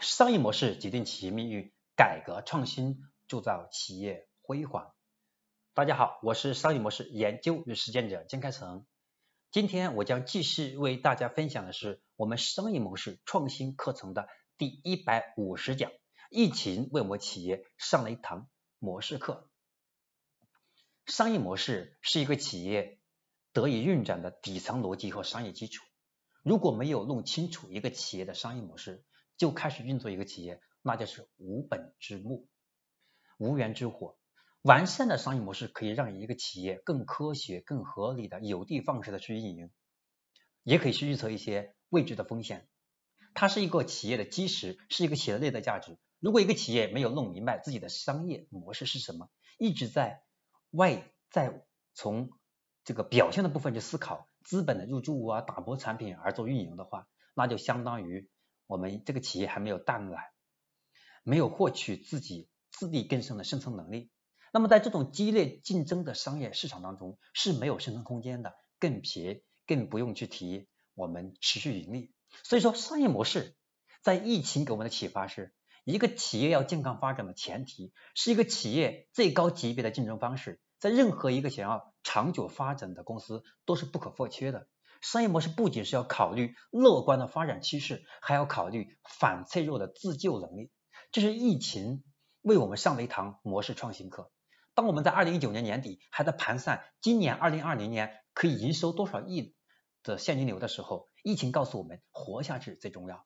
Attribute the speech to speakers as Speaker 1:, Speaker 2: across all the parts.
Speaker 1: 商业模式决定企业命运，改革创新铸造企业辉煌。大家好，我是商业模式研究与实践者江开成。今天我将继续为大家分享的是我们商业模式创新课程的第一百五十讲。疫情为我们企业上了一堂模式课。商业模式是一个企业得以运转的底层逻辑和商业基础。如果没有弄清楚一个企业的商业模式，就开始运作一个企业，那就是无本之木、无源之火。完善的商业模式可以让一个企业更科学、更合理的有的放矢的去运营，也可以去预测一些未知的风险。它是一个企业的基石，是一个企业的内在价值。如果一个企业没有弄明白自己的商业模式是什么，一直在外在从这个表现的部分去思考资本的入驻啊、打磨产品而做运营的话，那就相当于。我们这个企业还没有淡来，没有获取自己自力更生的生存能力。那么在这种激烈竞争的商业市场当中是没有生存空间的，更别更不用去提我们持续盈利。所以说，商业模式在疫情给我们的启发是一个企业要健康发展的前提，是一个企业最高级别的竞争方式，在任何一个想要长久发展的公司都是不可或缺的。商业模式不仅是要考虑乐观的发展趋势，还要考虑反脆弱的自救能力。这是疫情为我们上了一堂模式创新课。当我们在二零一九年年底还在盘算今年二零二零年可以营收多少亿的现金流的时候，疫情告诉我们活下去最重要。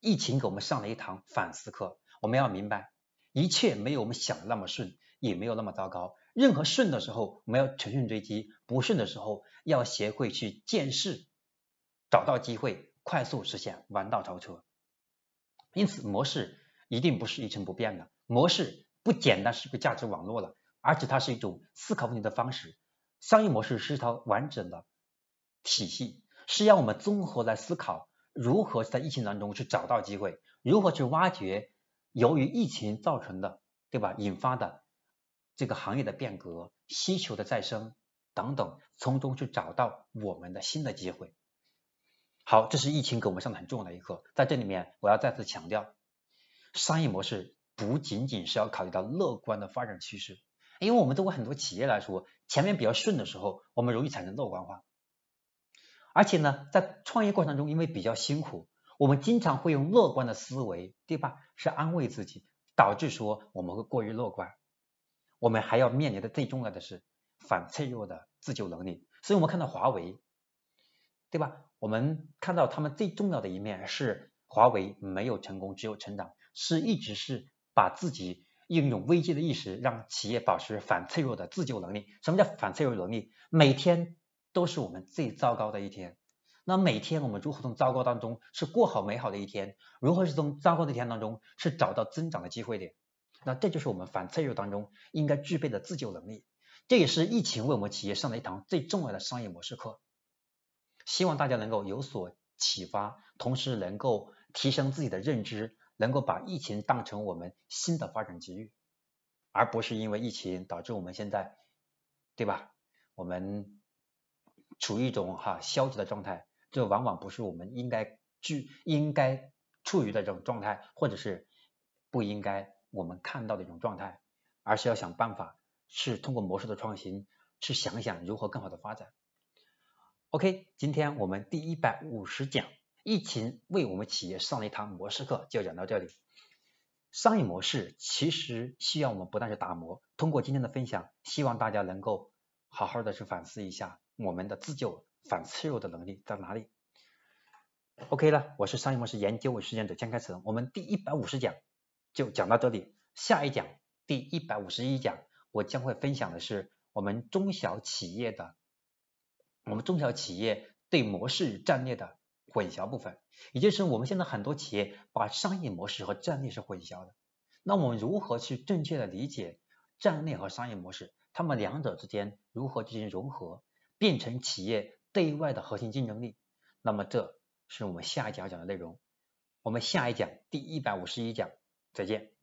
Speaker 1: 疫情给我们上了一堂反思课，我们要明白一切没有我们想的那么顺，也没有那么糟糕。任何顺的时候，我们要乘胜追击；不顺的时候，要学会去见势，找到机会，快速实现弯道超车。因此，模式一定不是一成不变的。模式不简单是个价值网络了，而且它是一种思考问题的方式。商业模式是一套完整的体系，是让我们综合来思考如何在疫情当中去找到机会，如何去挖掘由于疫情造成的，对吧？引发的。这个行业的变革、需求的再生等等，从中去找到我们的新的机会。好，这是疫情给我们上的很重要的一课。在这里面，我要再次强调，商业模式不仅仅是要考虑到乐观的发展趋势，因为我们作为很多企业来说，前面比较顺的时候，我们容易产生乐观化。而且呢，在创业过程中，因为比较辛苦，我们经常会用乐观的思维，对吧？是安慰自己，导致说我们会过于乐观。我们还要面临的最重要的是反脆弱的自救能力，所以我们看到华为，对吧？我们看到他们最重要的一面是华为没有成功，只有成长，是一直是把自己应用危机的意识，让企业保持反脆弱的自救能力。什么叫反脆弱能力？每天都是我们最糟糕的一天，那每天我们如何从糟糕当中是过好美好的一天？如何是从糟糕的一天当中是找到增长的机会点？那这就是我们反脆弱当中应该具备的自救能力，这也是疫情为我们企业上的一堂最重要的商业模式课。希望大家能够有所启发，同时能够提升自己的认知，能够把疫情当成我们新的发展机遇，而不是因为疫情导致我们现在，对吧？我们处于一种哈消极的状态，这往往不是我们应该具应该处于的这种状态，或者是不应该。我们看到的一种状态，而是要想办法，是通过模式的创新，去想想如何更好的发展。OK，今天我们第一百五十讲，疫情为我们企业上了一堂模式课，就讲到这里。商业模式其实需要我们不断去打磨。通过今天的分享，希望大家能够好好的去反思一下我们的自救反脆弱的能力在哪里。OK 了，我是商业模式研究与实践者江开成，我们第一百五十讲。就讲到这里，下一讲第一百五十一讲，我将会分享的是我们中小企业的，我们中小企业对模式战略的混淆部分，也就是我们现在很多企业把商业模式和战略是混淆的。那我们如何去正确的理解战略和商业模式？它们两者之间如何进行融合，变成企业对外的核心竞争力？那么这是我们下一讲讲的内容。我们下一讲第一百五十一讲。再见。